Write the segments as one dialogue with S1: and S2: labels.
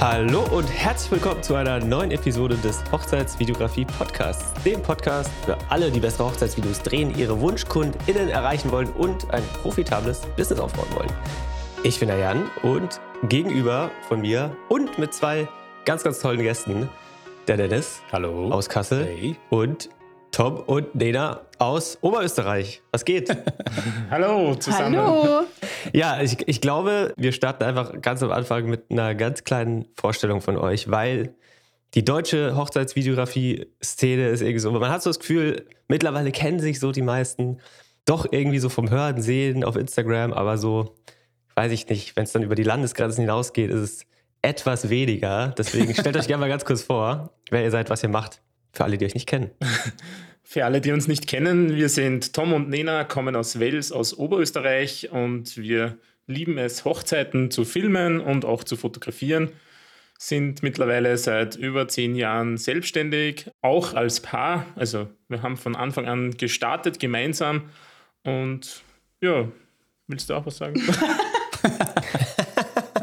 S1: Hallo und herzlich willkommen zu einer neuen Episode des Hochzeitsvideografie Podcasts. Dem Podcast für alle, die bessere Hochzeitsvideos drehen, ihre WunschkundInnen erreichen wollen und ein profitables Business aufbauen wollen. Ich bin der Jan und gegenüber von mir und mit zwei ganz, ganz tollen Gästen, der Dennis
S2: Hallo.
S1: aus Kassel
S2: Hey.
S1: und Tom und Nena aus Oberösterreich. Was geht?
S2: Hallo zusammen.
S3: Hallo.
S1: Ja, ich, ich glaube, wir starten einfach ganz am Anfang mit einer ganz kleinen Vorstellung von euch, weil die deutsche Hochzeitsvideografie-Szene ist irgendwie so, man hat so das Gefühl, mittlerweile kennen sich so die meisten doch irgendwie so vom Hören, Sehen auf Instagram, aber so, weiß ich nicht, wenn es dann über die Landesgrenzen hinausgeht, ist es etwas weniger. Deswegen stellt euch gerne mal ganz kurz vor, wer ihr seid, was ihr macht, für alle, die euch nicht kennen.
S2: Für alle, die uns nicht kennen, wir sind Tom und Nena, kommen aus Wels, aus Oberösterreich und wir lieben es, Hochzeiten zu filmen und auch zu fotografieren. Sind mittlerweile seit über zehn Jahren selbstständig, auch als Paar. Also wir haben von Anfang an gestartet gemeinsam und ja, willst du auch was sagen?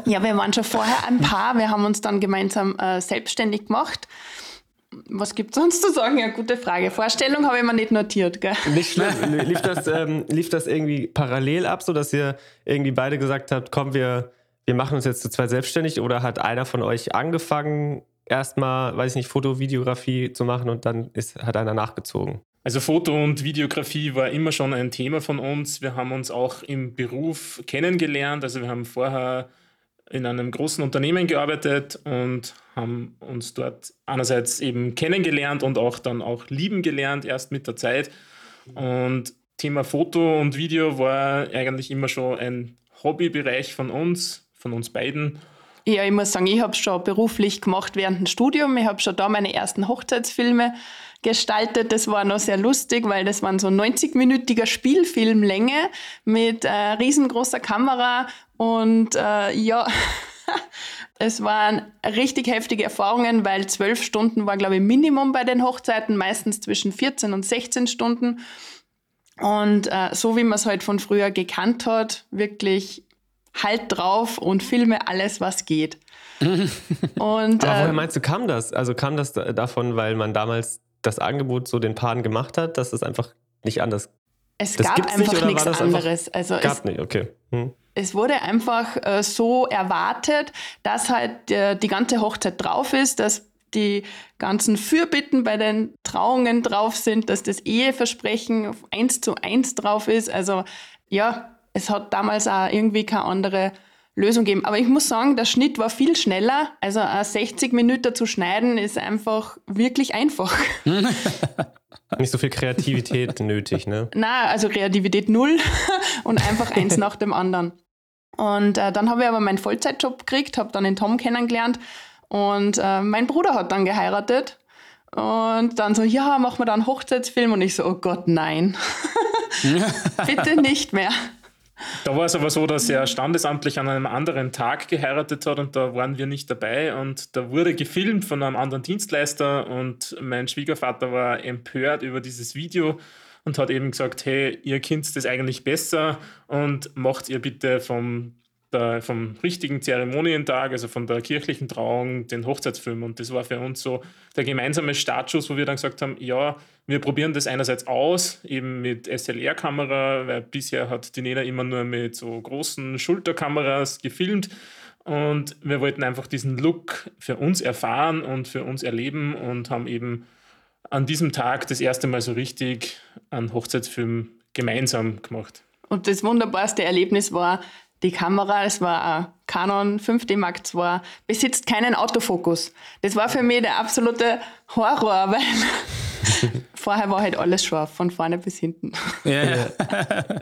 S3: Ja, wir waren schon vorher ein Paar. Wir haben uns dann gemeinsam äh, selbstständig gemacht. Was gibt es sonst zu sagen? Ja, gute Frage. Vorstellung habe ich mir nicht notiert. Gell?
S1: Nicht schlimm. lief, das, ähm, lief das irgendwie parallel ab, so dass ihr irgendwie beide gesagt habt, komm, wir, wir machen uns jetzt zu zweit selbstständig? Oder hat einer von euch angefangen, erstmal, weiß ich nicht, Foto, Videografie zu machen und dann ist, hat einer nachgezogen?
S2: Also Foto und Videografie war immer schon ein Thema von uns. Wir haben uns auch im Beruf kennengelernt. Also wir haben vorher in einem großen Unternehmen gearbeitet und haben uns dort einerseits eben kennengelernt und auch dann auch lieben gelernt, erst mit der Zeit. Und Thema Foto und Video war eigentlich immer schon ein Hobbybereich von uns, von uns beiden.
S3: Ja, ich muss sagen, ich habe es schon beruflich gemacht während dem Studium. Ich habe schon da meine ersten Hochzeitsfilme gestaltet. Das war noch sehr lustig, weil das waren so 90-minütiger Spielfilmlänge mit äh, riesengroßer Kamera und äh, ja, es waren richtig heftige Erfahrungen, weil zwölf Stunden war, glaube ich, Minimum bei den Hochzeiten, meistens zwischen 14 und 16 Stunden. Und äh, so wie man es halt von früher gekannt hat, wirklich halt drauf und filme alles, was geht. und
S1: Aber woher
S3: äh,
S1: meinst du, kam das? Also kam das da- davon, weil man damals das Angebot so den Paaren gemacht hat, dass es einfach nicht anders
S3: es
S1: das
S3: gab einfach nichts
S1: das einfach-
S3: anderes. Also es,
S1: gab? nicht, okay. Hm.
S3: es wurde einfach äh, so erwartet, dass halt äh, die ganze Hochzeit drauf ist, dass die ganzen Fürbitten bei den Trauungen drauf sind, dass das Eheversprechen eins zu eins drauf ist. Also ja, es hat damals auch irgendwie keine andere Lösung gegeben. Aber ich muss sagen, der Schnitt war viel schneller. Also äh, 60 Minuten zu schneiden ist einfach wirklich einfach.
S1: Nicht so viel Kreativität nötig, ne?
S3: Na, also Kreativität null und einfach eins nach dem anderen. Und äh, dann habe ich aber meinen Vollzeitjob gekriegt, habe dann den Tom kennengelernt und äh, mein Bruder hat dann geheiratet. Und dann so, ja, machen wir da einen Hochzeitsfilm. Und ich so, oh Gott, nein. Bitte nicht mehr.
S2: Da war es aber so, dass er standesamtlich an einem anderen Tag geheiratet hat und da waren wir nicht dabei. Und da wurde gefilmt von einem anderen Dienstleister und mein Schwiegervater war empört über dieses Video und hat eben gesagt, hey, ihr kennt das eigentlich besser und macht ihr bitte vom, der, vom richtigen Zeremonientag, also von der kirchlichen Trauung, den Hochzeitsfilm und das war für uns so der gemeinsame Startschuss, wo wir dann gesagt haben, ja, wir probieren das einerseits aus, eben mit SLR-Kamera, weil bisher hat die Nena immer nur mit so großen Schulterkameras gefilmt. Und wir wollten einfach diesen Look für uns erfahren und für uns erleben und haben eben an diesem Tag das erste Mal so richtig einen Hochzeitsfilm gemeinsam gemacht.
S3: Und das wunderbarste Erlebnis war, die Kamera, es war ein Canon 5D Mark II, besitzt keinen Autofokus. Das war für mich der absolute Horror, weil vorher war halt alles scharf, von vorne bis hinten.
S2: Ja,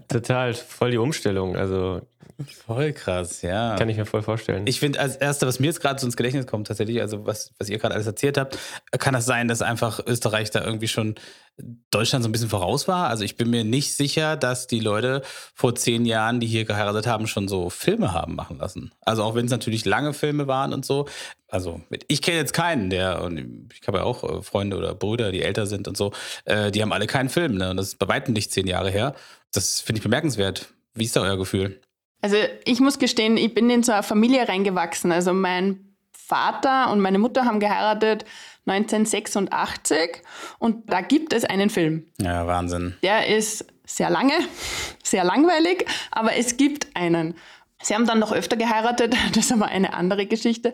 S1: Total, voll die Umstellung. Also
S4: Voll krass, ja.
S1: kann ich mir voll vorstellen.
S4: Ich finde, als Erste, was mir jetzt gerade so ins Gedächtnis kommt, tatsächlich, also was, was ihr gerade alles erzählt habt, kann das sein, dass einfach Österreich da irgendwie schon Deutschland so ein bisschen voraus war? Also ich bin mir nicht sicher, dass die Leute vor zehn Jahren, die hier geheiratet haben, schon so Filme haben machen lassen. Also auch wenn es natürlich lange Filme waren und so. Also ich kenne jetzt keinen, der, und ich habe ja auch äh, Freunde oder Brüder, die älter sind und so, äh, die haben alle keinen Film. Ne? Und das ist bei weitem nicht zehn Jahre her. Das finde ich bemerkenswert. Wie ist da euer Gefühl?
S3: Also ich muss gestehen, ich bin in so eine Familie reingewachsen. Also mein Vater und meine Mutter haben geheiratet 1986 und da gibt es einen Film.
S4: Ja, Wahnsinn.
S3: Der ist sehr lange, sehr langweilig, aber es gibt einen. Sie haben dann noch öfter geheiratet, das ist aber eine andere Geschichte.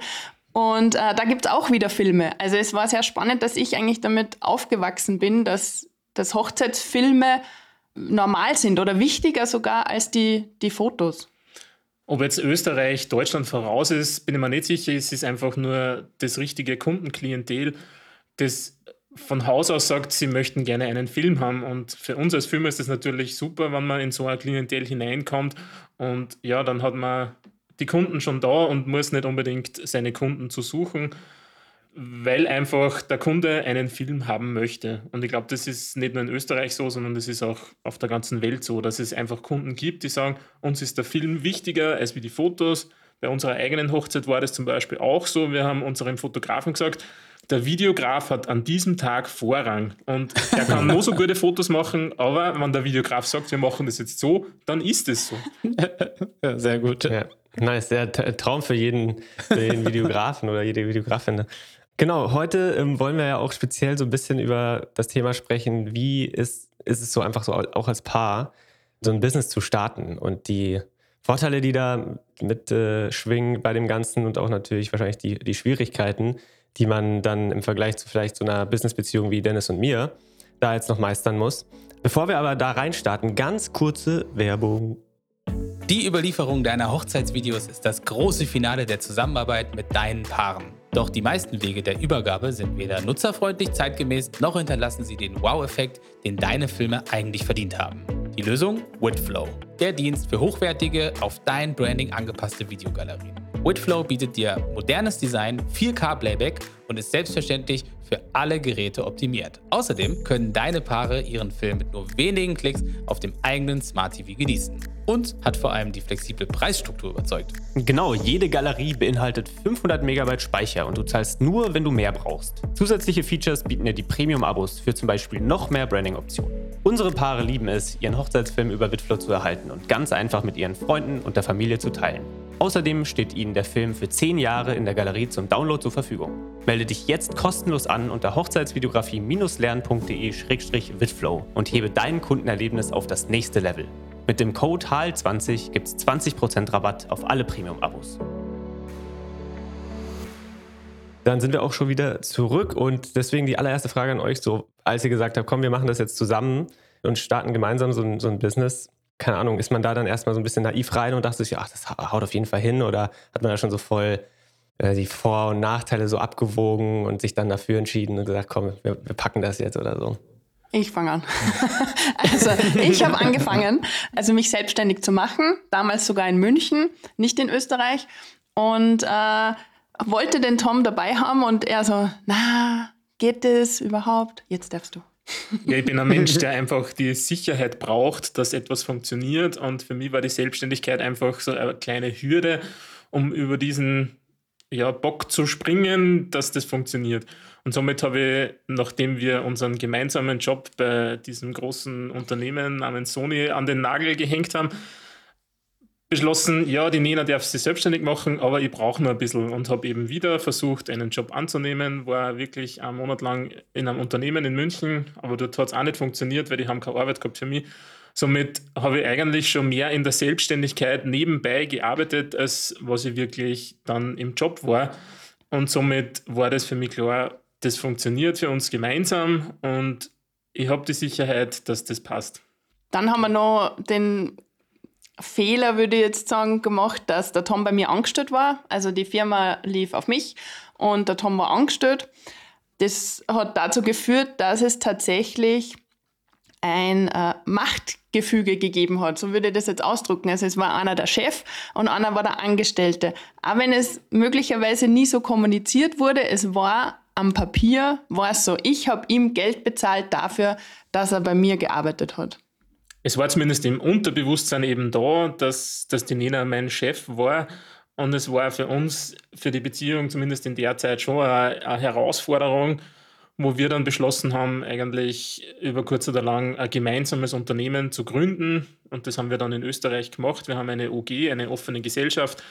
S3: Und äh, da gibt es auch wieder Filme. Also es war sehr spannend, dass ich eigentlich damit aufgewachsen bin, dass, dass Hochzeitsfilme normal sind oder wichtiger sogar als die, die Fotos.
S2: Ob jetzt Österreich Deutschland voraus ist, bin ich mir nicht sicher. Es ist einfach nur das richtige Kundenklientel, das von Haus aus sagt, sie möchten gerne einen Film haben. Und für uns als Filmer ist es natürlich super, wenn man in so ein Klientel hineinkommt. Und ja, dann hat man die Kunden schon da und muss nicht unbedingt seine Kunden zu suchen, weil einfach der Kunde einen Film haben möchte. Und ich glaube, das ist nicht nur in Österreich so, sondern das ist auch auf der ganzen Welt so, dass es einfach Kunden gibt, die sagen, uns ist der Film wichtiger als wie die Fotos. Bei unserer eigenen Hochzeit war das zum Beispiel auch so. Wir haben unserem Fotografen gesagt, der Videograf hat an diesem Tag Vorrang und er kann nur so gute Fotos machen, aber wenn der Videograf sagt, wir machen das jetzt so, dann ist es so.
S4: ja, sehr gut.
S1: Ja. Nice, der Traum für jeden, für jeden Videografen oder jede Videografin. Genau, heute ähm, wollen wir ja auch speziell so ein bisschen über das Thema sprechen, wie ist, ist es so einfach so auch als Paar, so ein Business zu starten und die Vorteile, die da mit äh, schwingen bei dem Ganzen und auch natürlich wahrscheinlich die, die Schwierigkeiten, die man dann im Vergleich zu vielleicht so einer Businessbeziehung wie Dennis und mir da jetzt noch meistern muss. Bevor wir aber da reinstarten, ganz kurze Werbung.
S4: Die Überlieferung deiner Hochzeitsvideos ist das große Finale der Zusammenarbeit mit deinen Paaren. Doch die meisten Wege der Übergabe sind weder nutzerfreundlich, zeitgemäß, noch hinterlassen sie den Wow-Effekt, den deine Filme eigentlich verdient haben. Die Lösung? Whitflow, der Dienst für hochwertige, auf dein Branding angepasste Videogalerien. Whitflow bietet dir modernes Design, 4K-Playback und ist selbstverständlich für alle Geräte optimiert. Außerdem können deine Paare ihren Film mit nur wenigen Klicks auf dem eigenen Smart TV genießen. Und hat vor allem die flexible Preisstruktur überzeugt.
S1: Genau, jede Galerie beinhaltet 500 MB Speicher und du zahlst nur, wenn du mehr brauchst. Zusätzliche Features bieten dir die Premium-Abos für zum Beispiel noch mehr Branding-Optionen. Unsere Paare lieben es, ihren Hochzeitsfilm über Whitflow zu erhalten und ganz einfach mit ihren Freunden und der Familie zu teilen. Außerdem steht Ihnen der Film für 10 Jahre in der Galerie zum Download zur Verfügung. Melde dich jetzt kostenlos an unter hochzeitsvideografie-lernen.de-witflow und hebe dein Kundenerlebnis auf das nächste Level. Mit dem Code HAL20 gibt es 20% Rabatt auf alle Premium-Abos. Dann sind wir auch schon wieder zurück und deswegen die allererste Frage an euch so, als ihr gesagt habt, komm, wir machen das jetzt zusammen und starten gemeinsam so ein, so ein Business keine Ahnung, ist man da dann erstmal so ein bisschen naiv rein und dachte sich, ach, das haut auf jeden Fall hin oder hat man da schon so voll die Vor- und Nachteile so abgewogen und sich dann dafür entschieden und gesagt, komm, wir, wir packen das jetzt oder so?
S3: Ich fange an. also ich habe angefangen, also mich selbstständig zu machen, damals sogar in München, nicht in Österreich und äh, wollte den Tom dabei haben und er so, na, geht das überhaupt? Jetzt darfst du.
S2: Ja, ich bin ein Mensch, der einfach die Sicherheit braucht, dass etwas funktioniert. Und für mich war die Selbstständigkeit einfach so eine kleine Hürde, um über diesen ja, Bock zu springen, dass das funktioniert. Und somit habe ich, nachdem wir unseren gemeinsamen Job bei diesem großen Unternehmen namens Sony an den Nagel gehängt haben, beschlossen, ja, die Nena darf sich selbstständig machen, aber ich brauche nur ein bisschen und habe eben wieder versucht, einen Job anzunehmen, war wirklich einen Monat lang in einem Unternehmen in München, aber dort hat es auch nicht funktioniert, weil die haben keine Arbeit gehabt für mich. Somit habe ich eigentlich schon mehr in der Selbstständigkeit nebenbei gearbeitet, als was ich wirklich dann im Job war. Und somit war das für mich klar, das funktioniert für uns gemeinsam und ich habe die Sicherheit, dass das passt.
S3: Dann haben wir noch den Fehler, würde ich jetzt sagen, gemacht, dass der Tom bei mir angestellt war. Also die Firma lief auf mich und der Tom war angestellt. Das hat dazu geführt, dass es tatsächlich ein äh, Machtgefüge gegeben hat. So würde ich das jetzt ausdrücken. Also es war einer der Chef und einer war der Angestellte. Auch wenn es möglicherweise nie so kommuniziert wurde, es war am Papier, war es so. Ich habe ihm Geld bezahlt dafür, dass er bei mir gearbeitet hat
S2: es war zumindest im Unterbewusstsein eben da, dass, dass die Nena mein Chef war. Und es war für uns, für die Beziehung zumindest in der Zeit schon eine, eine Herausforderung, wo wir dann beschlossen haben, eigentlich über kurz oder lang ein gemeinsames Unternehmen zu gründen. Und das haben wir dann in Österreich gemacht. Wir haben eine OG, eine offene Gesellschaft,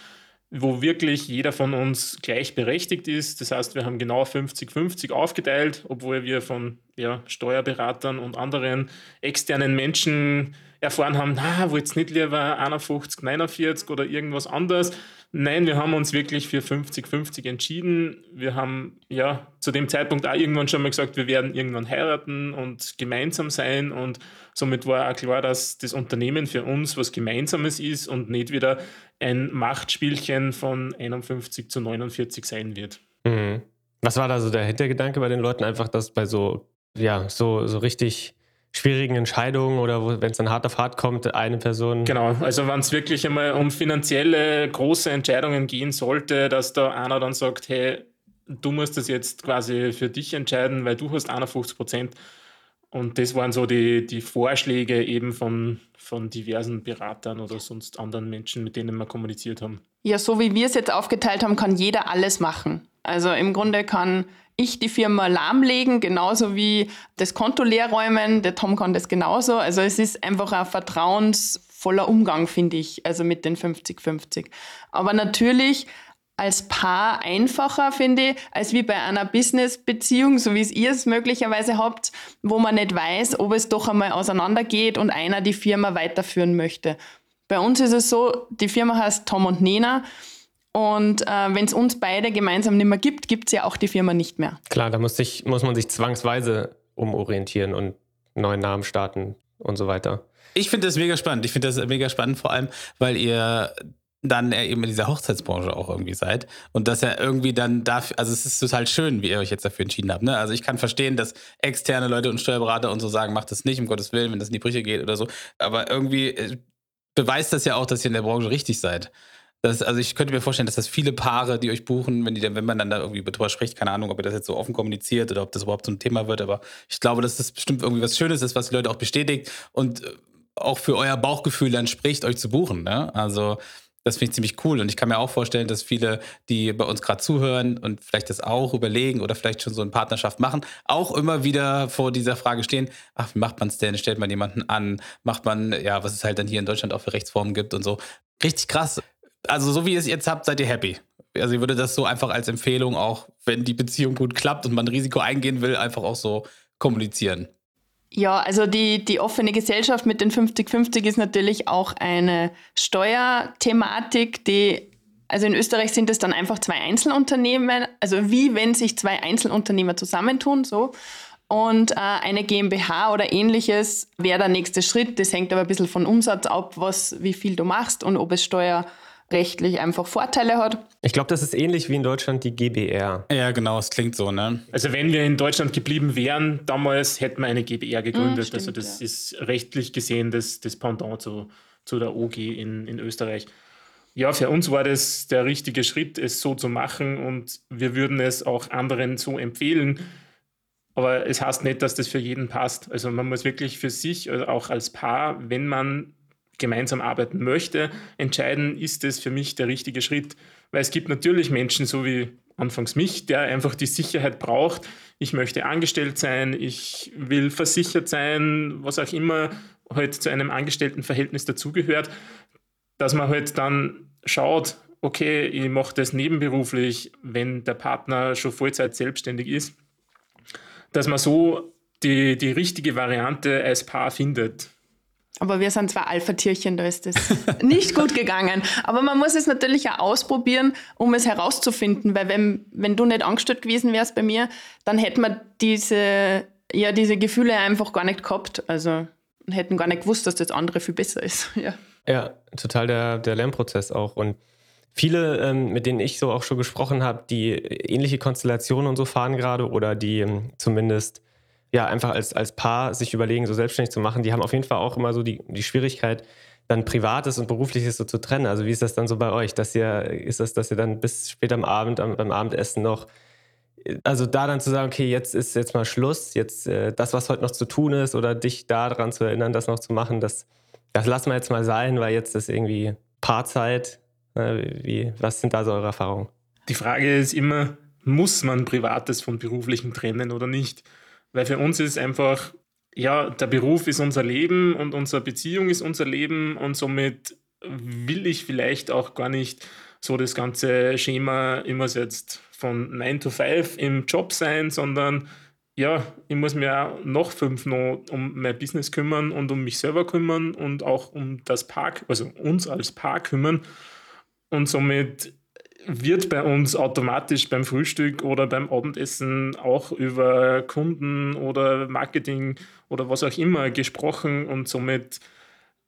S2: wo wirklich jeder von uns gleichberechtigt ist. Das heißt, wir haben genau 50-50 aufgeteilt, obwohl wir von ja, Steuerberatern und anderen externen Menschen erfahren haben, na, wollt nicht lieber 51, 49 oder irgendwas anderes. Nein, wir haben uns wirklich für 50-50 entschieden. Wir haben ja zu dem Zeitpunkt auch irgendwann schon mal gesagt, wir werden irgendwann heiraten und gemeinsam sein. Und somit war auch klar, dass das Unternehmen für uns was Gemeinsames ist und nicht wieder ein Machtspielchen von 51 zu 49 sein wird.
S1: Mhm. Was war da so der Hintergedanke bei den Leuten? Einfach, dass bei so, ja, so, so richtig schwierigen Entscheidungen oder wenn es dann hart auf hart kommt, eine Person.
S2: Genau, also wenn es wirklich einmal um finanzielle große Entscheidungen gehen sollte, dass da einer dann sagt, hey, du musst das jetzt quasi für dich entscheiden, weil du hast 51 Prozent. Und das waren so die, die Vorschläge eben von, von diversen Beratern oder sonst anderen Menschen, mit denen wir kommuniziert haben.
S3: Ja, so wie wir es jetzt aufgeteilt haben, kann jeder alles machen. Also im Grunde kann ich die Firma lahmlegen, genauso wie das Konto leer räumen. Der Tom kann das genauso. Also es ist einfach ein vertrauensvoller Umgang, finde ich, also mit den 50-50. Aber natürlich als Paar einfacher, finde ich, als wie bei einer Business-Beziehung, so wie es ihr es möglicherweise habt, wo man nicht weiß, ob es doch einmal auseinandergeht und einer die Firma weiterführen möchte. Bei uns ist es so, die Firma heißt Tom und Nena und äh, wenn es uns beide gemeinsam nicht mehr gibt, gibt es ja auch die Firma nicht mehr.
S1: Klar, da muss, sich, muss man sich zwangsweise umorientieren und neuen Namen starten und so weiter.
S4: Ich finde das mega spannend. Ich finde das mega spannend, vor allem, weil ihr dann eben in dieser Hochzeitsbranche auch irgendwie seid und dass er irgendwie dann dafür, also es ist total schön, wie ihr euch jetzt dafür entschieden habt. Ne? Also ich kann verstehen, dass externe Leute und Steuerberater und so sagen, macht das nicht, um Gottes Willen, wenn das in die Brüche geht oder so. Aber irgendwie äh, beweist das ja auch, dass ihr in der Branche richtig seid. Das, also ich könnte mir vorstellen, dass das viele Paare, die euch buchen, wenn, die, wenn man dann da irgendwie drüber spricht, keine Ahnung, ob ihr das jetzt so offen kommuniziert oder ob das überhaupt so ein Thema wird, aber ich glaube, dass das bestimmt irgendwie was Schönes ist, was die Leute auch bestätigt und äh, auch für euer Bauchgefühl dann spricht, euch zu buchen. Ne? Also das finde ich ziemlich cool. Und ich kann mir auch vorstellen, dass viele, die bei uns gerade zuhören und vielleicht das auch überlegen oder vielleicht schon so eine Partnerschaft machen, auch immer wieder vor dieser Frage stehen, ach, wie macht man es denn? Stellt man jemanden an? Macht man, ja, was es halt dann hier in Deutschland auch für Rechtsformen gibt und so. Richtig krass also so wie ihr es jetzt habt, seid ihr happy. Also ich würde das so einfach als Empfehlung auch, wenn die Beziehung gut klappt und man ein Risiko eingehen will, einfach auch so kommunizieren.
S3: Ja, also die, die offene Gesellschaft mit den 50-50 ist natürlich auch eine Steuerthematik, die, also in Österreich sind es dann einfach zwei Einzelunternehmen, also wie wenn sich zwei Einzelunternehmer zusammentun, so. Und äh, eine GmbH oder ähnliches wäre der nächste Schritt. Das hängt aber ein bisschen von Umsatz ab, was, wie viel du machst und ob es Steuer rechtlich einfach Vorteile hat.
S1: Ich glaube, das ist ähnlich wie in Deutschland die GBR.
S4: Ja, genau, es klingt so, ne?
S2: Also wenn wir in Deutschland geblieben wären, damals hätten wir eine GBR gegründet. Mhm, stimmt, also das ja. ist rechtlich gesehen das, das Pendant zu, zu der OG in, in Österreich. Ja, für uns war das der richtige Schritt, es so zu machen und wir würden es auch anderen so empfehlen. Aber es heißt nicht, dass das für jeden passt. Also man muss wirklich für sich, also auch als Paar, wenn man gemeinsam arbeiten möchte, entscheiden, ist es für mich der richtige Schritt. Weil es gibt natürlich Menschen, so wie anfangs mich, der einfach die Sicherheit braucht. Ich möchte angestellt sein, ich will versichert sein, was auch immer halt zu einem Angestelltenverhältnis dazugehört, dass man halt dann schaut, okay, ich mache das nebenberuflich, wenn der Partner schon Vollzeit selbstständig ist, dass man so die, die richtige Variante als Paar findet.
S3: Aber wir sind zwei Alpha-Tierchen, da ist das nicht gut gegangen. Aber man muss es natürlich auch ausprobieren, um es herauszufinden, weil wenn, wenn du nicht angestellt gewesen wärst bei mir, dann hätten wir diese, ja, diese Gefühle einfach gar nicht gehabt. Also hätten gar nicht gewusst, dass das andere viel besser ist. Ja,
S1: ja total der, der Lernprozess auch. Und viele, ähm, mit denen ich so auch schon gesprochen habe, die ähnliche Konstellationen und so fahren gerade oder die ähm, zumindest ja, einfach als, als Paar sich überlegen, so selbstständig zu machen, die haben auf jeden Fall auch immer so die, die Schwierigkeit, dann Privates und Berufliches so zu trennen. Also wie ist das dann so bei euch? Dass ihr, ist das, dass ihr dann bis spät am Abend, am, beim Abendessen noch, also da dann zu sagen, okay, jetzt ist jetzt mal Schluss, jetzt äh, das, was heute noch zu tun ist, oder dich daran zu erinnern, das noch zu machen, das, das lassen wir jetzt mal sein, weil jetzt ist irgendwie Paarzeit. Äh, wie, was sind da so eure Erfahrungen?
S2: Die Frage ist immer, muss man Privates von Beruflichen trennen oder nicht? Weil für uns ist einfach, ja, der Beruf ist unser Leben und unsere Beziehung ist unser Leben und somit will ich vielleicht auch gar nicht so das ganze Schema, muss jetzt von 9 to 5 im Job sein, sondern ja, ich muss mir noch fünf noch um mein Business kümmern und um mich selber kümmern und auch um das Park, also uns als Paar kümmern. Und somit wird bei uns automatisch beim Frühstück oder beim Abendessen auch über Kunden oder Marketing oder was auch immer gesprochen und somit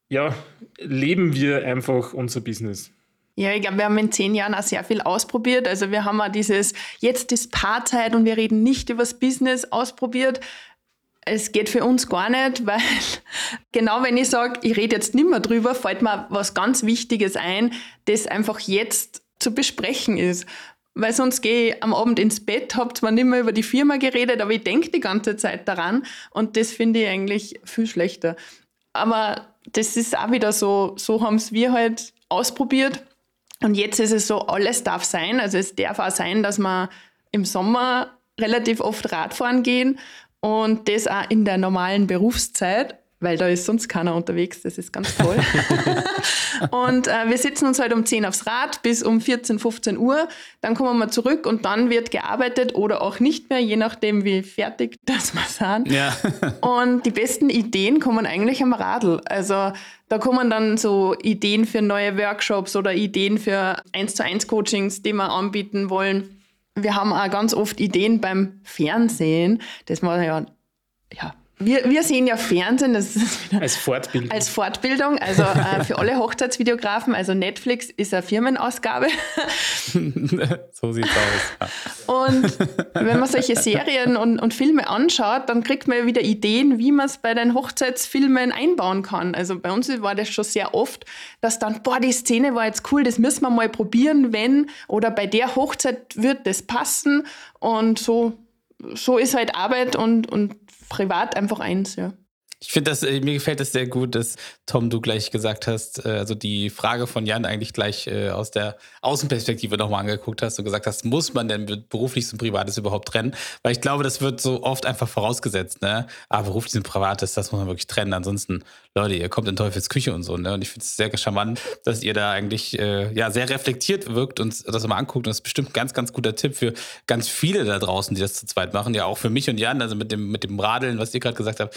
S2: ja, leben wir einfach unser Business.
S3: Ja, ich glaube, wir haben in zehn Jahren auch sehr viel ausprobiert. Also wir haben auch dieses, jetzt ist Paarzeit und wir reden nicht über das Business ausprobiert. Es geht für uns gar nicht, weil genau wenn ich sage, ich rede jetzt nicht mehr drüber, fällt mir was ganz Wichtiges ein, das einfach jetzt zu besprechen ist. Weil sonst gehe ich am Abend ins Bett, habe zwar nicht mehr über die Firma geredet, aber ich denke die ganze Zeit daran und das finde ich eigentlich viel schlechter. Aber das ist auch wieder so, so haben es wir halt ausprobiert und jetzt ist es so, alles darf sein. Also es darf auch sein, dass wir im Sommer relativ oft Radfahren gehen und das auch in der normalen Berufszeit weil da ist sonst keiner unterwegs. Das ist ganz toll. und äh, wir sitzen uns halt um 10 aufs Rad bis um 14, 15 Uhr. Dann kommen wir zurück und dann wird gearbeitet oder auch nicht mehr, je nachdem, wie fertig das wir sind. Ja. und die besten Ideen kommen eigentlich am Radl. Also da kommen dann so Ideen für neue Workshops oder Ideen für 1 zu 1 Coachings, die wir anbieten wollen. Wir haben auch ganz oft Ideen beim Fernsehen, das wir ja, ja wir, wir sehen ja Fernsehen das
S2: als Fortbildung.
S3: Als Fortbildung, also äh, für alle Hochzeitsvideografen. Also Netflix ist eine Firmenausgabe.
S4: so sieht's aus.
S3: Und wenn man solche Serien und, und Filme anschaut, dann kriegt man ja wieder Ideen, wie man es bei den Hochzeitsfilmen einbauen kann. Also bei uns war das schon sehr oft, dass dann, boah, die Szene war jetzt cool, das müssen wir mal probieren, wenn oder bei der Hochzeit wird das passen. Und so so ist halt Arbeit und, und privat einfach eins, ja.
S4: Ich finde das, äh, mir gefällt das sehr gut, dass Tom, du gleich gesagt hast, äh, also die Frage von Jan eigentlich gleich äh, aus der Außenperspektive nochmal angeguckt hast und gesagt hast, muss man denn berufliches und privates überhaupt trennen? Weil ich glaube, das wird so oft einfach vorausgesetzt, ne? Ah, berufliches und privates, das muss man wirklich trennen. Ansonsten, Leute, ihr kommt in Teufels Küche und so, ne? Und ich finde es sehr charmant, dass ihr da eigentlich ja sehr reflektiert wirkt und das mal anguckt. Und das ist bestimmt ein ganz, ganz guter Tipp für ganz viele da draußen, die das zu zweit machen. Ja, auch für mich und Jan, also mit dem, mit dem Radeln, was ihr gerade gesagt habt.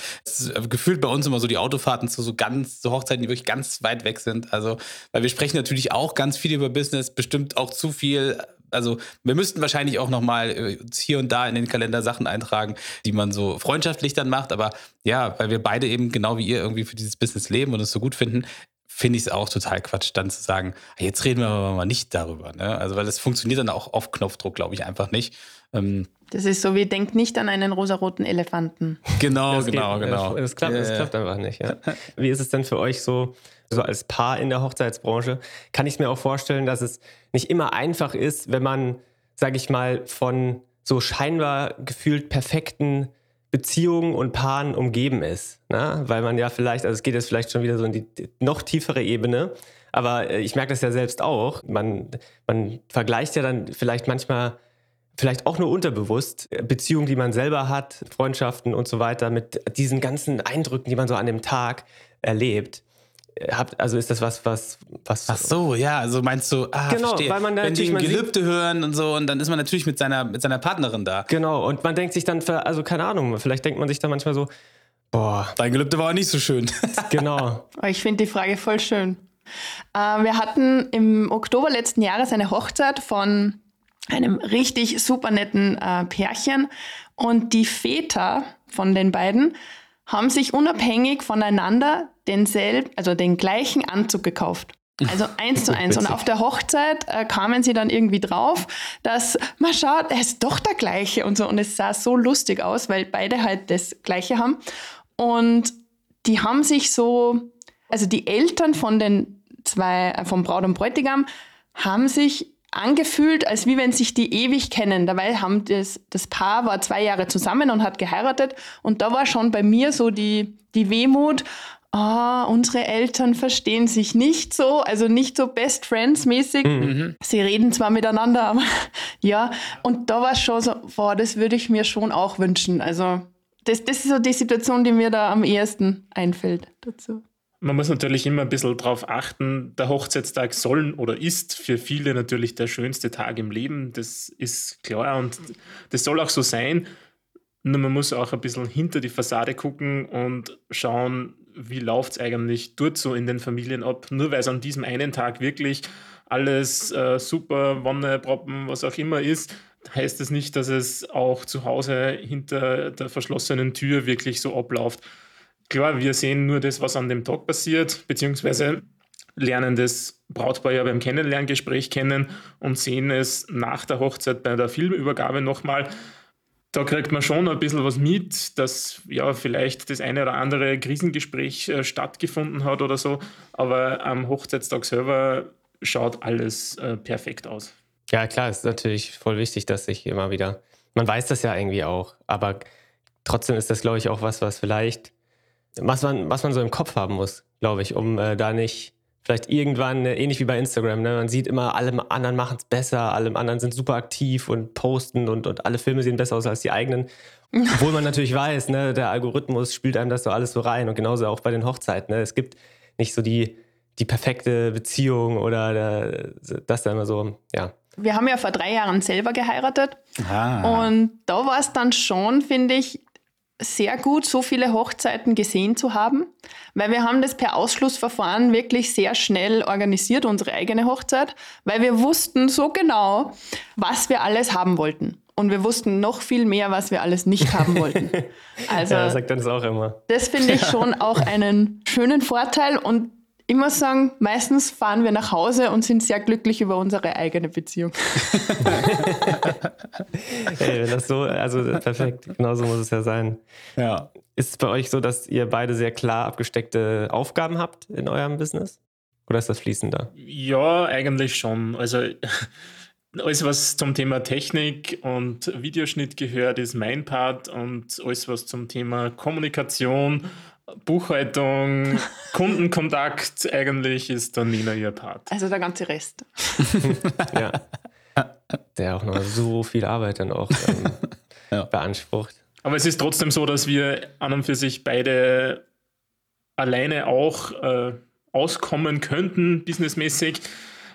S4: Gefühlt bei uns immer so die Autofahrten zu so ganz, so Hochzeiten, die wirklich ganz weit weg sind. Also, weil wir sprechen natürlich auch ganz viel über Business, bestimmt auch zu viel. Also, wir müssten wahrscheinlich auch nochmal äh, hier und da in den Kalender Sachen eintragen, die man so freundschaftlich dann macht. Aber ja, weil wir beide eben genau wie ihr irgendwie für dieses Business leben und es so gut finden, finde ich es auch total Quatsch, dann zu sagen, ah, jetzt reden wir aber mal nicht darüber. Ne? Also, weil das funktioniert dann auch auf Knopfdruck, glaube ich, einfach nicht.
S3: Ähm, das ist so wie denkt nicht an einen rosaroten Elefanten.
S4: Genau, das genau, geht, genau.
S1: Das klappt, das klappt einfach nicht. Ja. Wie ist es denn für euch so, so als Paar in der Hochzeitsbranche? Kann ich mir auch vorstellen, dass es nicht immer einfach ist, wenn man, sage ich mal, von so scheinbar gefühlt perfekten Beziehungen und Paaren umgeben ist. Ne? Weil man ja vielleicht, also es geht jetzt vielleicht schon wieder so in die noch tiefere Ebene, aber äh, ich merke das ja selbst auch. Man, man vergleicht ja dann vielleicht manchmal vielleicht auch nur unterbewusst, äh, Beziehungen, die man selber hat, Freundschaften und so weiter, mit diesen ganzen Eindrücken, die man so an dem Tag erlebt. Äh, habt, also ist das was, was, was.
S4: Ach so, ja, also meinst du, ah,
S1: genau, verstehe. weil man
S4: wenn die ein Gelübde hören und so, und dann ist man natürlich mit seiner, mit seiner Partnerin da.
S1: Genau, und man denkt sich dann, also keine Ahnung, vielleicht denkt man sich dann manchmal so, boah.
S4: Dein Gelübde war auch nicht so schön.
S1: genau.
S3: Ich finde die Frage voll schön. Äh, wir hatten im Oktober letzten Jahres eine Hochzeit von einem richtig super netten äh, Pärchen. Und die Väter von den beiden haben sich unabhängig voneinander denselben, also den gleichen Anzug gekauft. Also eins zu eins. Und auf der Hochzeit äh, kamen sie dann irgendwie drauf, dass man schaut, er ist doch der gleiche und so. Und es sah so lustig aus, weil beide halt das gleiche haben. Und die haben sich so, also die Eltern von den zwei, äh, vom Braut und Bräutigam, haben sich angefühlt, als wie wenn sich die ewig kennen. Dabei haben das, das Paar war zwei Jahre zusammen und hat geheiratet. Und da war schon bei mir so die, die Wehmut, ah, unsere Eltern verstehen sich nicht so, also nicht so Best Friends mäßig. Mhm. Sie reden zwar miteinander, aber ja. Und da war es schon so, boah, das würde ich mir schon auch wünschen. Also das, das ist so die Situation, die mir da am ehesten einfällt dazu.
S2: Man muss natürlich immer ein bisschen darauf achten, der Hochzeitstag soll oder ist für viele natürlich der schönste Tag im Leben. Das ist klar und das soll auch so sein. Nur man muss auch ein bisschen hinter die Fassade gucken und schauen, wie läuft es eigentlich dort so in den Familien ab. Nur weil es an diesem einen Tag wirklich alles äh, super, Wonne, Proppen, was auch immer ist, heißt es das nicht, dass es auch zu Hause hinter der verschlossenen Tür wirklich so abläuft klar, wir sehen nur das, was an dem Tag passiert, beziehungsweise lernen das Brautpaar ja beim Kennenlerngespräch kennen und sehen es nach der Hochzeit bei der Filmübergabe nochmal. Da kriegt man schon ein bisschen was mit, dass ja vielleicht das eine oder andere Krisengespräch äh, stattgefunden hat oder so, aber am Hochzeitstag selber schaut alles äh, perfekt aus.
S1: Ja, klar, ist natürlich voll wichtig, dass sich immer wieder, man weiß das ja irgendwie auch, aber trotzdem ist das, glaube ich, auch was, was vielleicht was man, was man so im Kopf haben muss, glaube ich, um äh, da nicht vielleicht irgendwann, äh, ähnlich wie bei Instagram, ne? man sieht immer, alle anderen machen es besser, alle anderen sind super aktiv und posten und, und alle Filme sehen besser aus als die eigenen. Obwohl man natürlich weiß, ne, der Algorithmus spielt einem das so alles so rein und genauso auch bei den Hochzeiten. Ne? Es gibt nicht so die, die perfekte Beziehung oder der, das da immer so, ja.
S3: Wir haben ja vor drei Jahren selber geheiratet ah. und da war es dann schon, finde ich, sehr gut, so viele Hochzeiten gesehen zu haben, weil wir haben das per Ausschlussverfahren wirklich sehr schnell organisiert, unsere eigene Hochzeit, weil wir wussten so genau, was wir alles haben wollten. Und wir wussten noch viel mehr, was wir alles nicht haben wollten.
S1: Also, ja, sagt das auch immer.
S3: Das finde ich schon auch einen schönen Vorteil und ich muss sagen, meistens fahren wir nach Hause und sind sehr glücklich über unsere eigene Beziehung.
S1: hey, wenn das so, also perfekt, genau so muss es ja sein. Ja. Ist es bei euch so, dass ihr beide sehr klar abgesteckte Aufgaben habt in eurem Business? Oder ist das fließender?
S2: Ja, eigentlich schon. Also alles, was zum Thema Technik und Videoschnitt gehört, ist mein Part und alles, was zum Thema Kommunikation Buchhaltung, Kundenkontakt eigentlich ist dann Nina ihr Part.
S3: Also der ganze Rest.
S1: ja. Der auch noch so viel Arbeit dann auch ähm, ja. beansprucht.
S2: Aber es ist trotzdem so, dass wir an und für sich beide alleine auch äh, auskommen könnten, businessmäßig,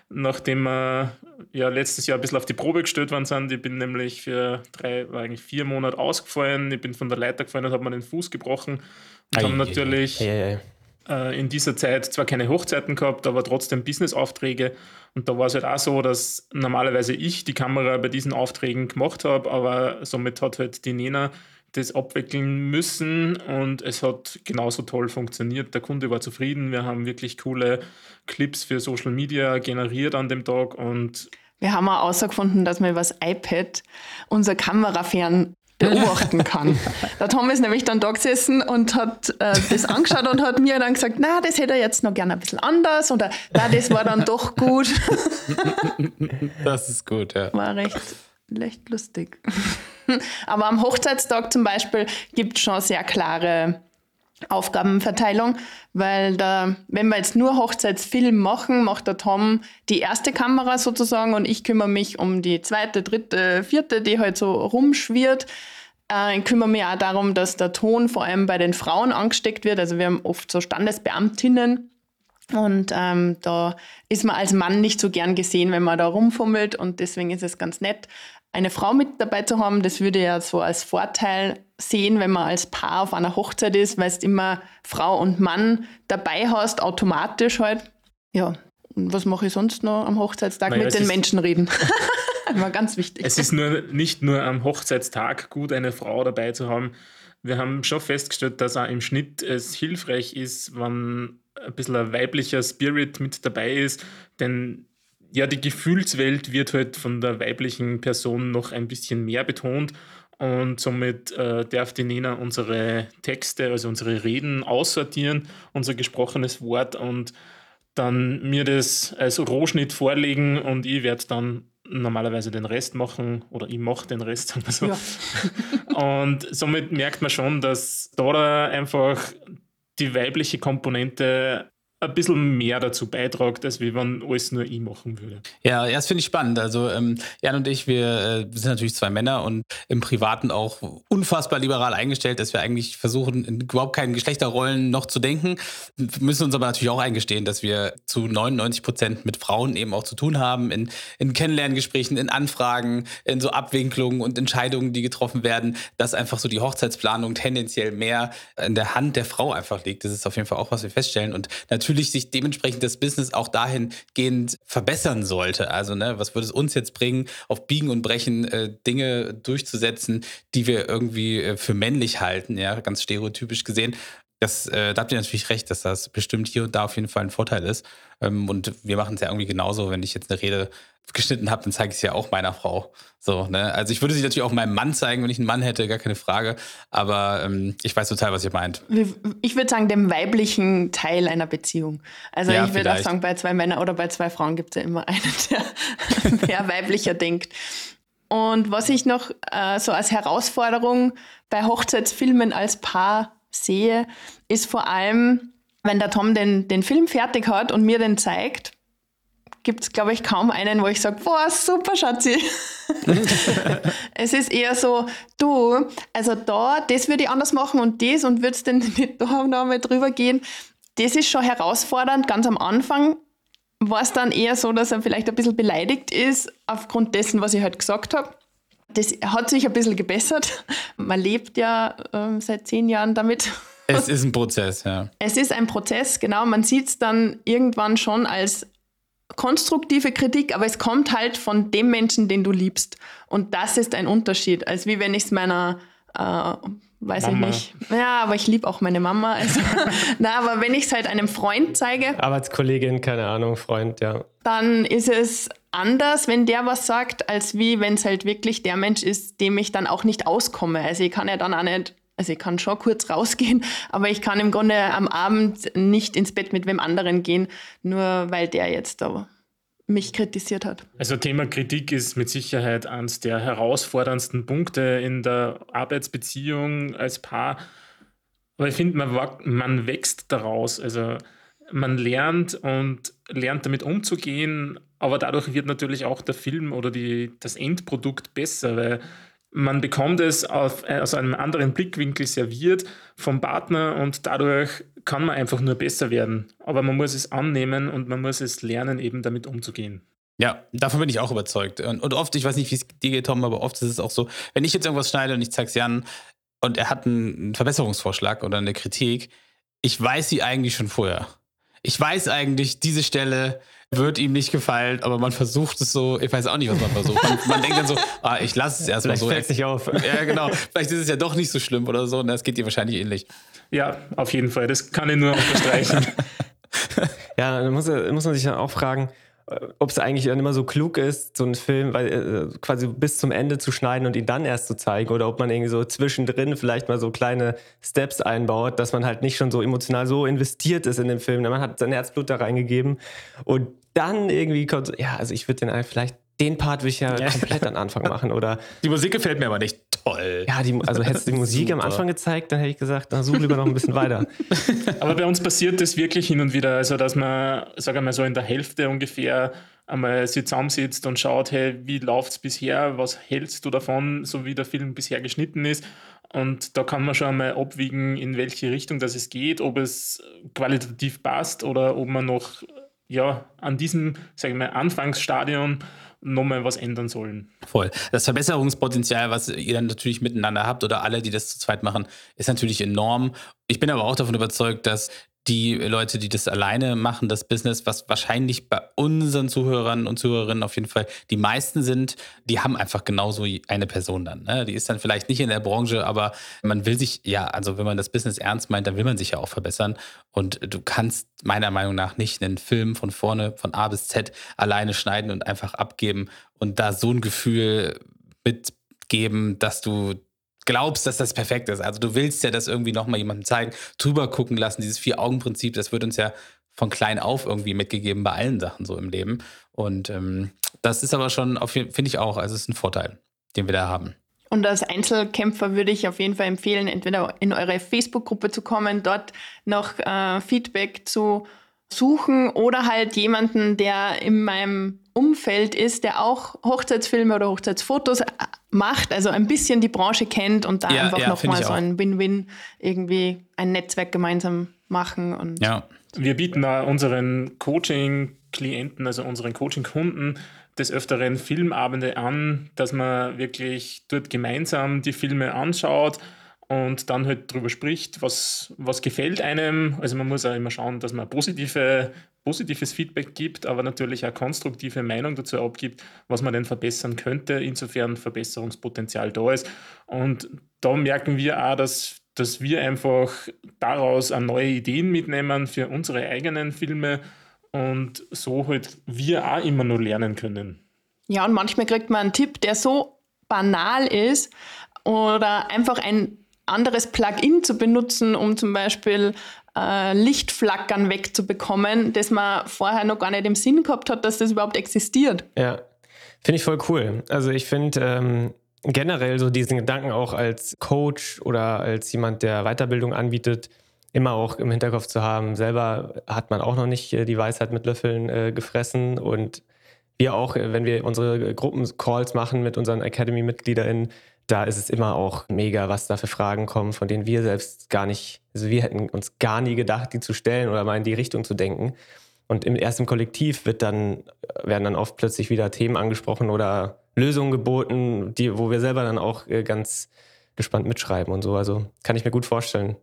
S2: nachdem wir ja letztes Jahr ein bisschen auf die Probe gestellt worden sind. Ich bin nämlich für drei, war eigentlich vier Monate ausgefallen. Ich bin von der Leiter gefallen und habe mir den Fuß gebrochen und haben natürlich äh, in dieser Zeit zwar keine Hochzeiten gehabt, aber trotzdem Businessaufträge. Und da war es halt auch so, dass normalerweise ich die Kamera bei diesen Aufträgen gemacht habe, aber somit hat halt die Nena das abwickeln müssen und es hat genauso toll funktioniert. Der Kunde war zufrieden. Wir haben wirklich coole Clips für Social Media generiert an dem Tag und
S3: wir haben auch herausgefunden, dass man über das iPad unser Kamerafern beobachten kann. Der Tom ist nämlich dann da gesessen und hat äh, das angeschaut und hat mir dann gesagt, na, das hätte er jetzt noch gerne ein bisschen anders oder na, das war dann doch gut.
S4: das ist gut, ja.
S3: War recht, recht lustig. Aber am Hochzeitstag zum Beispiel gibt es schon sehr klare Aufgabenverteilung, weil da, wenn wir jetzt nur Hochzeitsfilm machen, macht der Tom die erste Kamera sozusagen und ich kümmere mich um die zweite, dritte, vierte, die halt so rumschwirrt. Äh, ich kümmere mich auch darum, dass der Ton vor allem bei den Frauen angesteckt wird. Also wir haben oft so Standesbeamtinnen und ähm, da ist man als Mann nicht so gern gesehen, wenn man da rumfummelt und deswegen ist es ganz nett, eine Frau mit dabei zu haben, das würde ja so als Vorteil sehen, wenn man als Paar auf einer Hochzeit ist, weil du immer Frau und Mann dabei hast, automatisch halt. Ja, und was mache ich sonst noch am Hochzeitstag? Naja, mit den Menschen reden. War ganz wichtig.
S2: Es ist nur, nicht nur am Hochzeitstag gut, eine Frau dabei zu haben. Wir haben schon festgestellt, dass auch im Schnitt es hilfreich ist, wenn ein bisschen ein weiblicher Spirit mit dabei ist, denn ja, die Gefühlswelt wird halt von der weiblichen Person noch ein bisschen mehr betont und somit äh, darf die Nina unsere Texte, also unsere Reden aussortieren, unser gesprochenes Wort und dann mir das als Rohschnitt vorlegen und ich werde dann normalerweise den Rest machen oder ich mache den Rest. Sagen wir so. Ja. und somit merkt man schon, dass da einfach die weibliche Komponente ein bisschen mehr dazu beitragt, als wenn alles nur ich machen würde.
S4: Ja, das finde ich spannend. Also ähm, Jan und ich, wir äh, sind natürlich zwei Männer und im Privaten auch unfassbar liberal eingestellt, dass wir eigentlich versuchen, überhaupt keinen Geschlechterrollen noch zu denken. Wir müssen uns aber natürlich auch eingestehen, dass wir zu 99 Prozent mit Frauen eben auch zu tun haben, in, in Kennenlerngesprächen, in Anfragen, in so Abwinklungen und Entscheidungen, die getroffen werden, dass einfach so die Hochzeitsplanung tendenziell mehr in der Hand der Frau einfach liegt. Das ist auf jeden Fall auch, was wir feststellen. Und natürlich natürlich sich dementsprechend das Business auch dahingehend verbessern sollte. Also, ne, was würde es uns jetzt bringen, auf Biegen und Brechen äh, Dinge durchzusetzen, die wir irgendwie äh, für männlich halten, ja, ganz stereotypisch gesehen. Das, äh, da habt ihr natürlich recht, dass das bestimmt hier und da auf jeden Fall ein Vorteil ist. Ähm, und wir machen es ja irgendwie genauso, wenn ich jetzt eine Rede geschnitten habe, dann zeige ich es ja auch meiner Frau. So, ne? Also ich würde sie natürlich auch meinem Mann zeigen, wenn ich einen Mann hätte, gar keine Frage. Aber ähm, ich weiß total, was ihr meint.
S3: Ich würde sagen, dem weiblichen Teil einer Beziehung. Also ja, ich würde auch sagen, bei zwei Männern oder bei zwei Frauen gibt es ja immer einen, der mehr weiblicher denkt. Und was ich noch äh, so als Herausforderung bei Hochzeitsfilmen als Paar sehe, ist vor allem, wenn der Tom den, den Film fertig hat und mir den zeigt, gibt es, glaube ich, kaum einen, wo ich sage, boah, super, Schatzi. es ist eher so, du, also da, das würde ich anders machen und das und würde es denn nicht da noch mal drüber gehen. Das ist schon herausfordernd, ganz am Anfang war es dann eher so, dass er vielleicht ein bisschen beleidigt ist, aufgrund dessen, was ich halt gesagt habe. Das hat sich ein bisschen gebessert. Man lebt ja ähm, seit zehn Jahren damit.
S4: Es ist ein Prozess, ja.
S3: Es ist ein Prozess, genau. Man sieht es dann irgendwann schon als konstruktive Kritik, aber es kommt halt von dem Menschen, den du liebst. Und das ist ein Unterschied, als wie wenn ich es meiner, äh, weiß Mama. ich nicht. Ja, aber ich liebe auch meine Mama. Also, na, aber wenn ich es halt einem Freund zeige.
S1: Arbeitskollegin, keine Ahnung, Freund, ja.
S3: Dann ist es anders, wenn der was sagt, als wie wenn es halt wirklich der Mensch ist, dem ich dann auch nicht auskomme. Also ich kann ja dann auch nicht also ich kann schon kurz rausgehen, aber ich kann im Grunde am Abend nicht ins Bett mit wem anderen gehen, nur weil der jetzt da mich kritisiert hat.
S2: Also Thema Kritik ist mit Sicherheit eines der herausforderndsten Punkte in der Arbeitsbeziehung als Paar. Aber ich finde, man, man wächst daraus. Also man lernt und lernt damit umzugehen, aber dadurch wird natürlich auch der Film oder die, das Endprodukt besser, weil man bekommt es auf, äh, aus einem anderen Blickwinkel serviert vom Partner und dadurch kann man einfach nur besser werden. Aber man muss es annehmen und man muss es lernen, eben damit umzugehen.
S4: Ja, davon bin ich auch überzeugt. Und, und oft, ich weiß nicht, wie es dir geht, Tom, aber oft ist es auch so, wenn ich jetzt irgendwas schneide und ich zeige es Jan und er hat einen Verbesserungsvorschlag oder eine Kritik, ich weiß sie eigentlich schon vorher. Ich weiß eigentlich, diese Stelle wird ihm nicht gefallen, aber man versucht es so, ich weiß auch nicht, was man versucht. Man, man denkt dann so, ah, ich lasse es erstmal so.
S1: Fällt es nicht auf.
S4: Ja, genau. Vielleicht ist es ja doch nicht so schlimm oder so und das geht dir wahrscheinlich ähnlich.
S2: Ja, auf jeden Fall. Das kann ich nur unterstreichen.
S1: ja, dann muss, muss man sich dann auch fragen, ob es eigentlich dann immer so klug ist, so einen Film weil, äh, quasi bis zum Ende zu schneiden und ihn dann erst zu zeigen oder ob man irgendwie so zwischendrin vielleicht mal so kleine Steps einbaut, dass man halt nicht schon so emotional so investiert ist in den Film. Man hat sein Herzblut da reingegeben und dann irgendwie kommt, ja, also ich würde den vielleicht den Part will ich ja, ja, komplett am Anfang machen. Oder
S4: die Musik gefällt mir aber nicht toll.
S1: Ja, die, also hättest du die Musik am Anfang gezeigt, dann hätte ich gesagt, dann such lieber noch ein bisschen weiter.
S2: Aber bei uns passiert das wirklich hin und wieder. Also, dass man, sagen wir mal so in der Hälfte ungefähr einmal zusammensitzt und schaut, hey, wie läuft es bisher, was hältst du davon, so wie der Film bisher geschnitten ist. Und da kann man schon einmal abwiegen, in welche Richtung das es geht, ob es qualitativ passt oder ob man noch ja, an diesem, sagen wir, Anfangsstadion nochmal was ändern sollen.
S4: Voll. Das Verbesserungspotenzial, was ihr dann natürlich miteinander habt oder alle, die das zu zweit machen, ist natürlich enorm. Ich bin aber auch davon überzeugt, dass die Leute, die das alleine machen, das Business, was wahrscheinlich bei unseren Zuhörern und Zuhörerinnen auf jeden Fall die meisten sind, die haben einfach genauso eine Person dann. Ne? Die ist dann vielleicht nicht in der Branche, aber man will sich, ja, also wenn man das Business ernst meint, dann will man sich ja auch verbessern. Und du kannst meiner Meinung nach nicht einen Film von vorne, von A bis Z alleine schneiden und einfach abgeben und da so ein Gefühl mitgeben, dass du glaubst, dass das perfekt ist. Also du willst ja das irgendwie nochmal jemandem zeigen, drüber gucken lassen. Dieses Vier-Augen-Prinzip, das wird uns ja von klein auf irgendwie mitgegeben bei allen Sachen so im Leben. Und ähm, das ist aber schon, finde ich auch, also es ist ein Vorteil, den wir da haben.
S3: Und als Einzelkämpfer würde ich auf jeden Fall empfehlen, entweder in eure Facebook-Gruppe zu kommen, dort noch äh, Feedback zu suchen oder halt jemanden, der in meinem Umfeld ist, der auch Hochzeitsfilme oder Hochzeitsfotos macht, also ein bisschen die Branche kennt und da
S4: Ja,
S3: einfach
S4: ja,
S3: nochmal so ein Win-Win irgendwie ein Netzwerk gemeinsam machen und
S4: Ja.
S2: Wir bieten auch unseren Coaching-Klienten, also unseren Coaching-Kunden, des Öfteren Filmabende an, dass man wirklich dort gemeinsam die Filme anschaut und dann halt darüber spricht, was, was gefällt einem. Also man muss auch immer schauen, dass man positive, positives Feedback gibt, aber natürlich auch konstruktive Meinung dazu abgibt, was man denn verbessern könnte, insofern Verbesserungspotenzial da ist. Und da merken wir auch, dass, dass wir einfach daraus auch neue Ideen mitnehmen für unsere eigenen Filme und so halt wir auch immer nur lernen können.
S3: Ja, und manchmal kriegt man einen Tipp, der so banal ist oder einfach ein anderes Plugin zu benutzen, um zum Beispiel äh, Lichtflackern wegzubekommen, das man vorher noch gar nicht im Sinn gehabt hat, dass das überhaupt existiert.
S1: Ja, finde ich voll cool. Also ich finde ähm, generell so diesen Gedanken auch als Coach oder als jemand, der Weiterbildung anbietet, immer auch im Hinterkopf zu haben. Selber hat man auch noch nicht äh, die Weisheit mit Löffeln äh, gefressen und wir auch, äh, wenn wir unsere Gruppencalls machen mit unseren Academy-MitgliederInnen, da ist es immer auch mega, was da für Fragen kommen, von denen wir selbst gar nicht, also wir hätten uns gar nie gedacht, die zu stellen oder mal in die Richtung zu denken. Und im, erst im Kollektiv wird dann, werden dann oft plötzlich wieder Themen angesprochen oder Lösungen geboten, die, wo wir selber dann auch äh, ganz gespannt mitschreiben und so. Also kann ich mir gut vorstellen,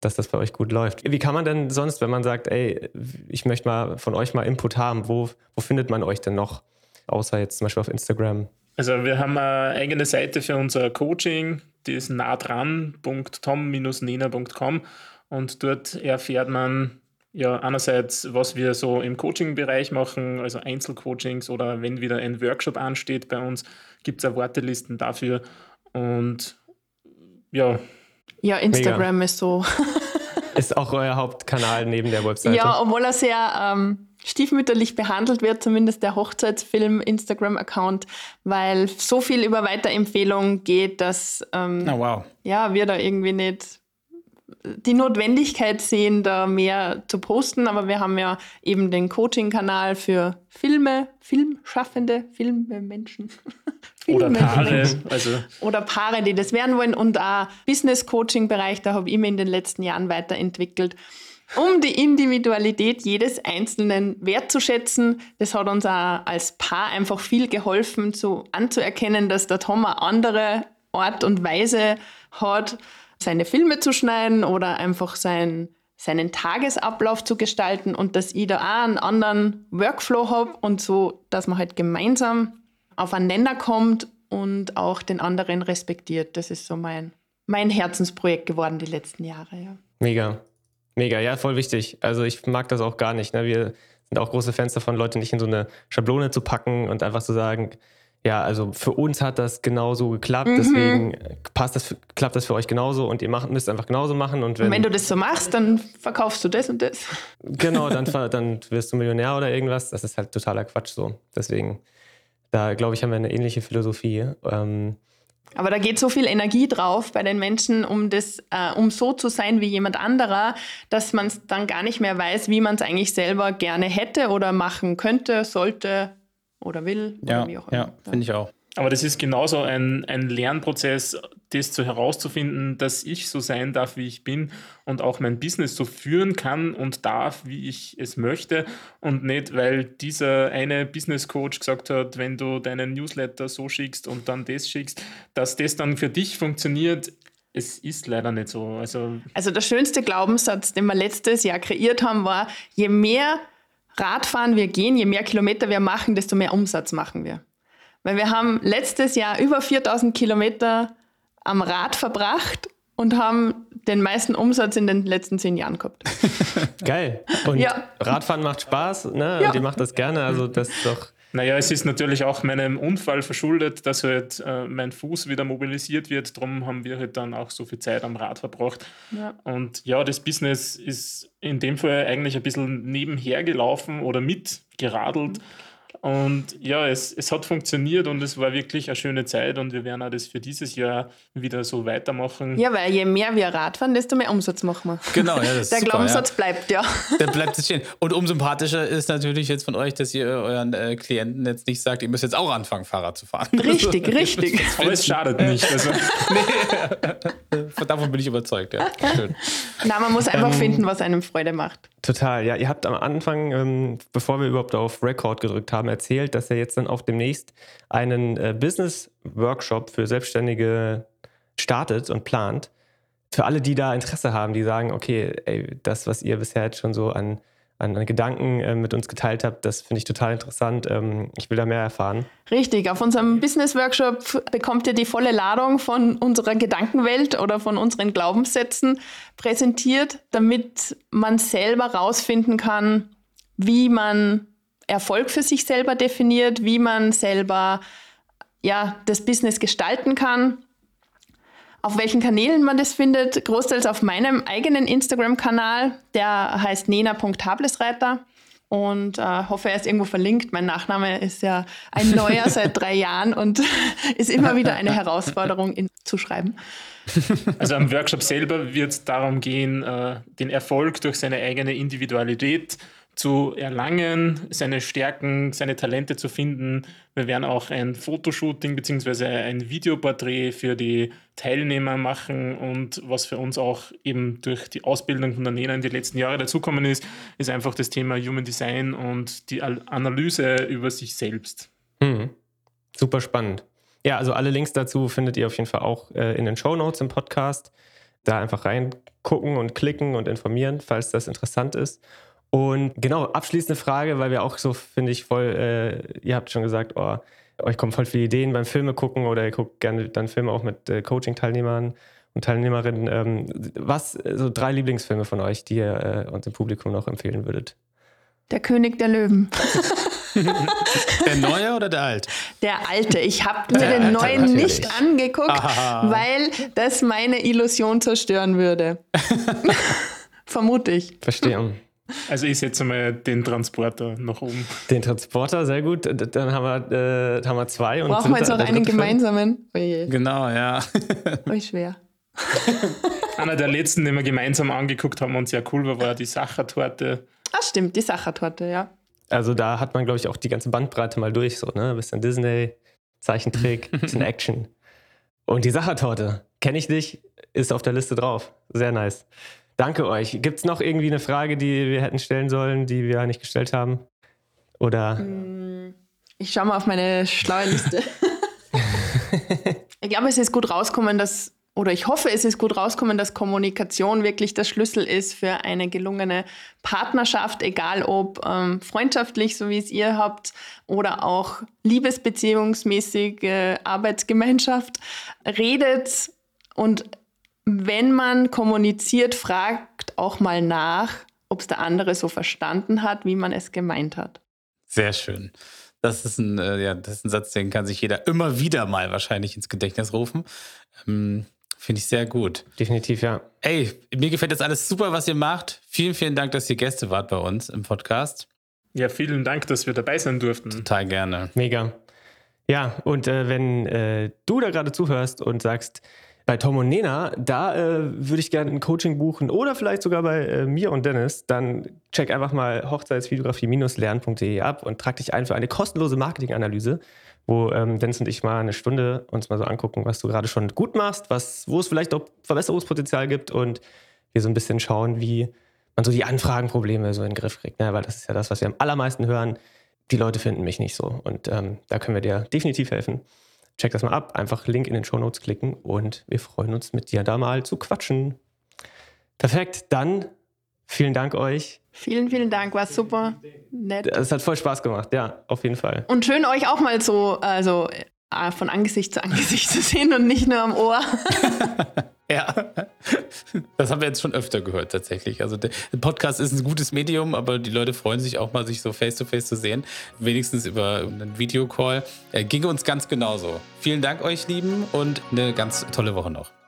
S1: dass das bei euch gut läuft. Wie kann man denn sonst, wenn man sagt, ey, ich möchte mal von euch mal Input haben, wo, wo findet man euch denn noch? Außer jetzt zum Beispiel auf Instagram.
S2: Also wir haben eine eigene Seite für unser Coaching, die ist nahdran.tom-nena.com und dort erfährt man ja einerseits, was wir so im Coaching-Bereich machen, also Einzelcoachings oder wenn wieder ein Workshop ansteht bei uns, gibt es auch Wartelisten dafür und ja,
S3: Ja, Instagram ist so.
S1: Ist auch euer Hauptkanal neben der Webseite.
S3: Ja, obwohl er sehr ähm, stiefmütterlich behandelt wird, zumindest der Hochzeitsfilm Instagram-Account, weil so viel über Weiterempfehlung geht, dass ähm,
S4: Na wow.
S3: ja, wir da irgendwie nicht die Notwendigkeit sehen, da mehr zu posten. Aber wir haben ja eben den Coaching-Kanal für Filme, Filmschaffende, Filmmenschen.
S2: oder Paare, also
S3: Oder Paare, die das werden wollen. Und auch Business-Coaching-Bereich, da habe ich mich in den letzten Jahren weiterentwickelt, um die Individualität jedes Einzelnen wertzuschätzen. Das hat uns auch als Paar einfach viel geholfen, so anzuerkennen, dass der Tom eine andere Art und Weise hat, seine Filme zu schneiden oder einfach sein, seinen Tagesablauf zu gestalten und dass ich da auch einen anderen Workflow habe und so, dass man halt gemeinsam auf einen Nenner kommt und auch den anderen respektiert. Das ist so mein, mein Herzensprojekt geworden die letzten Jahre. Ja.
S1: Mega. Mega, ja, voll wichtig. Also ich mag das auch gar nicht. Ne? Wir sind auch große Fans davon, Leute nicht in so eine Schablone zu packen und einfach zu sagen, ja, also für uns hat das genauso geklappt,
S3: Mhm.
S1: deswegen passt das, klappt das für euch genauso und ihr macht, müsst einfach genauso machen. Und wenn,
S3: Und wenn du das so machst, dann verkaufst du das und das.
S1: genau, dann, dann wirst du Millionär oder irgendwas. Das ist halt totaler Quatsch so. Deswegen, da glaube ich, haben wir eine ähnliche Philosophie. Ähm,
S3: Aber da geht so viel Energie drauf bei den Menschen, um das, äh, um so zu sein wie jemand anderer, dass man es dann gar nicht mehr weiß, wie man es eigentlich selber gerne hätte oder machen könnte, sollte oder will oder
S4: Ja,
S3: wie auch immer.
S4: ja finde ich auch.
S2: Aber das ist genauso ein, ein Lernprozess, das zu herauszufinden, dass ich so sein darf, wie ich bin und auch mein Business so führen kann und darf, wie ich es möchte. Und nicht, weil dieser eine Business Coach gesagt hat, wenn du deinen Newsletter so schickst und dann das schickst, dass das dann für dich funktioniert. Es ist leider nicht so. Also
S3: Also der schönste Glaubenssatz, den wir letztes Jahr kreiert haben, war, je mehr Radfahren wir gehen, je mehr Kilometer wir machen, desto mehr Umsatz machen wir. Weil wir haben letztes Jahr über 4000 Kilometer am Rad verbracht und haben den meisten Umsatz in den letzten zehn Jahren gehabt.
S1: geil. Und
S3: Ja.
S1: Radfahren macht Spaß, ne?
S3: Ja.
S1: Und ihr macht das gerne. Also das ist doch.
S2: Naja, es ist natürlich auch meinem Unfall verschuldet, dass halt äh, mein Fuß wieder mobilisiert wird. Darum haben wir halt dann auch so viel Zeit am Rad verbracht.
S3: Ja.
S2: Und ja, das Business ist in dem Fall eigentlich ein bisschen nebenher gelaufen oder mitgeradelt. Und ja, es, es hat funktioniert und es war wirklich eine schöne Zeit und wir werden auch das für dieses Jahr wieder so weitermachen.
S3: Ja, weil je mehr wir Radfahren, desto mehr Umsatz machen wir.
S4: Genau, ja, das
S3: Der
S4: super,
S3: Glaubenssatz
S4: ja.
S3: bleibt, ja.
S4: Dann bleibt es stehen. Und umso sympathischer ist natürlich jetzt von euch, dass ihr euren äh, Klienten jetzt nicht sagt, ihr müsst jetzt auch anfangen, Fahrrad zu fahren.
S3: Richtig, richtig.
S2: Aber es schadet nicht. Also,
S4: Davon bin ich überzeugt, ja. Schön.
S3: Na, man muss einfach finden, was einem Freude macht.
S1: Total, ja. Ihr habt am Anfang, ähm, bevor wir überhaupt auf Record gedrückt haben, erzählt, dass ihr jetzt dann auch demnächst einen äh, Business-Workshop für Selbstständige startet und plant. Für alle, die da Interesse haben, die sagen, okay, ey, das, was ihr bisher jetzt schon so an, an, an Gedanken äh, mit uns geteilt habt, das finde ich total interessant. Ähm, ich will da mehr erfahren.
S3: Richtig, auf unserem Business Workshop bekommt ihr die volle Ladung von unserer Gedankenwelt oder von unseren Glaubenssätzen präsentiert, damit man selber rausfinden kann, wie man Erfolg für sich selber definiert, wie man selber ja, das Business gestalten kann, auf welchen Kanälen man das findet. Großteils auf meinem eigenen Instagram-Kanal, der heißt nena.tablesreiter und äh, hoffe, er ist irgendwo verlinkt. Mein Nachname ist ja ein neuer seit drei Jahren und ist immer wieder eine Herausforderung ihn zu schreiben.
S2: also am Workshop selber wird es darum gehen, äh, den Erfolg durch seine eigene Individualität zu erlangen, seine Stärken, seine Talente zu finden. Wir werden auch ein Fotoshooting bzw. ein Videoporträt für die Teilnehmer machen und was für uns auch eben durch die Ausbildung von der NENA in den letzten Jahren dazukommen ist, ist einfach das Thema Human Design und die Al- Analyse über sich selbst.
S1: Mhm. Super spannend. Ja, also alle Links dazu findet ihr auf jeden Fall auch äh, in den Show Notes im Podcast. Da einfach reingucken und klicken und informieren, falls das interessant ist. Und genau, abschließende Frage, weil wir auch so, finde ich, voll, äh, ihr habt schon gesagt, oh, euch kommen voll viele Ideen beim Filme gucken oder ihr guckt gerne dann Filme auch mit äh, Coaching-Teilnehmern und Teilnehmerinnen. Ähm, was, äh, so drei Lieblingsfilme von euch, die ihr äh, uns im Publikum noch empfehlen würdet?
S3: Der König der Löwen.
S4: Der neue oder der alt?
S3: Der alte. Ich habe mir
S1: Der
S3: den
S1: alte,
S3: neuen
S1: natürlich.
S3: nicht angeguckt,
S4: Ah.
S3: weil das meine Illusion zerstören würde. Vermute ich.
S1: Verstehe.
S2: Also ich setze mal den Transporter nach oben.
S1: Den Transporter, sehr gut. Dann haben wir, äh, haben wir zwei. Und
S3: Brauchen wir jetzt
S1: der
S3: einen gemeinsamen? Oje,
S4: Genau, ja.
S3: oh, schwer.
S2: Einer der letzten, den wir gemeinsam angeguckt haben und sehr cool war, war die Sachertorte.
S3: Ah, stimmt, die Sachertorte, ja.
S1: Also da hat man, glaube ich, auch die ganze Bandbreite mal durch. So, ne? Bisschen Disney, Zeichentrick, bisschen Action. Und die Sachertorte, kenne ich dich, ist auf der Liste drauf. Sehr nice. Danke euch. Gibt es noch irgendwie eine Frage, die wir hätten stellen sollen, die wir nicht gestellt haben? Oder
S3: Ich schaue mal auf meine schlaue Liste. ich glaube, es ist gut rauskommen, dass, oder ich hoffe, es ist gut rauskommen, dass Kommunikation wirklich der Schlüssel ist für eine gelungene Partnerschaft, egal ob ähm, freundschaftlich, so wie es ihr habt, oder auch liebesbeziehungsmäßig, äh, Arbeitsgemeinschaft. Redet und wenn man kommuniziert, fragt auch mal nach, ob es der andere so verstanden hat, wie man es gemeint hat.
S4: Sehr schön. Das ist ein, äh, ja, das ist ein Satz, den kann sich jeder immer wieder mal wahrscheinlich ins Gedächtnis rufen. Ähm, Finde ich sehr gut.
S1: definitiv, ja.
S4: Ey, mir gefällt das alles super, was ihr macht. Vielen, vielen Dank, dass ihr Gäste wart bei uns im Podcast.
S2: Ja, vielen Dank, dass wir dabei sein durften.
S4: Total gerne.
S1: Mega. Ja, und äh, wenn äh, du da gerade zuhörst und sagst, bei Tom und Nena, da äh, würde ich gerne ein Coaching buchen oder vielleicht sogar bei äh, mir und Dennis, dann check einfach mal hochzeitsvideografie-lernen.de ab und trag dich ein für eine kostenlose Marketinganalyse, wo ähm, Dennis und ich mal eine Stunde uns mal so angucken, was du gerade schon gut machst, was, wo es vielleicht auch Verbesserungspotenzial gibt und wir so ein bisschen schauen, wie man so die Anfragenprobleme so in den Griff kriegt. Ne? Weil das ist ja das, was wir am allermeisten hören. Die Leute finden mich nicht so. Und ähm, da können wir dir definitiv helfen. Check das mal ab. Einfach Link in den Show Notes klicken und wir freuen uns, mit dir da mal zu quatschen. Perfekt. Dann vielen Dank euch.
S3: Vielen, vielen Dank, war super nett.
S1: Es hat voll Spaß gemacht. Ja, auf jeden Fall.
S3: Und schön, euch auch mal so also, äh, von Angesicht zu Angesicht zu sehen und nicht nur am Ohr.
S4: Ja, das haben wir jetzt schon öfter gehört tatsächlich. Also der Podcast ist ein gutes Medium, aber die Leute freuen sich auch mal, sich so face-to-face zu sehen. Wenigstens über einen Videocall. Äh, ginge uns ganz genauso. Vielen Dank euch, Lieben, und eine ganz tolle Woche noch.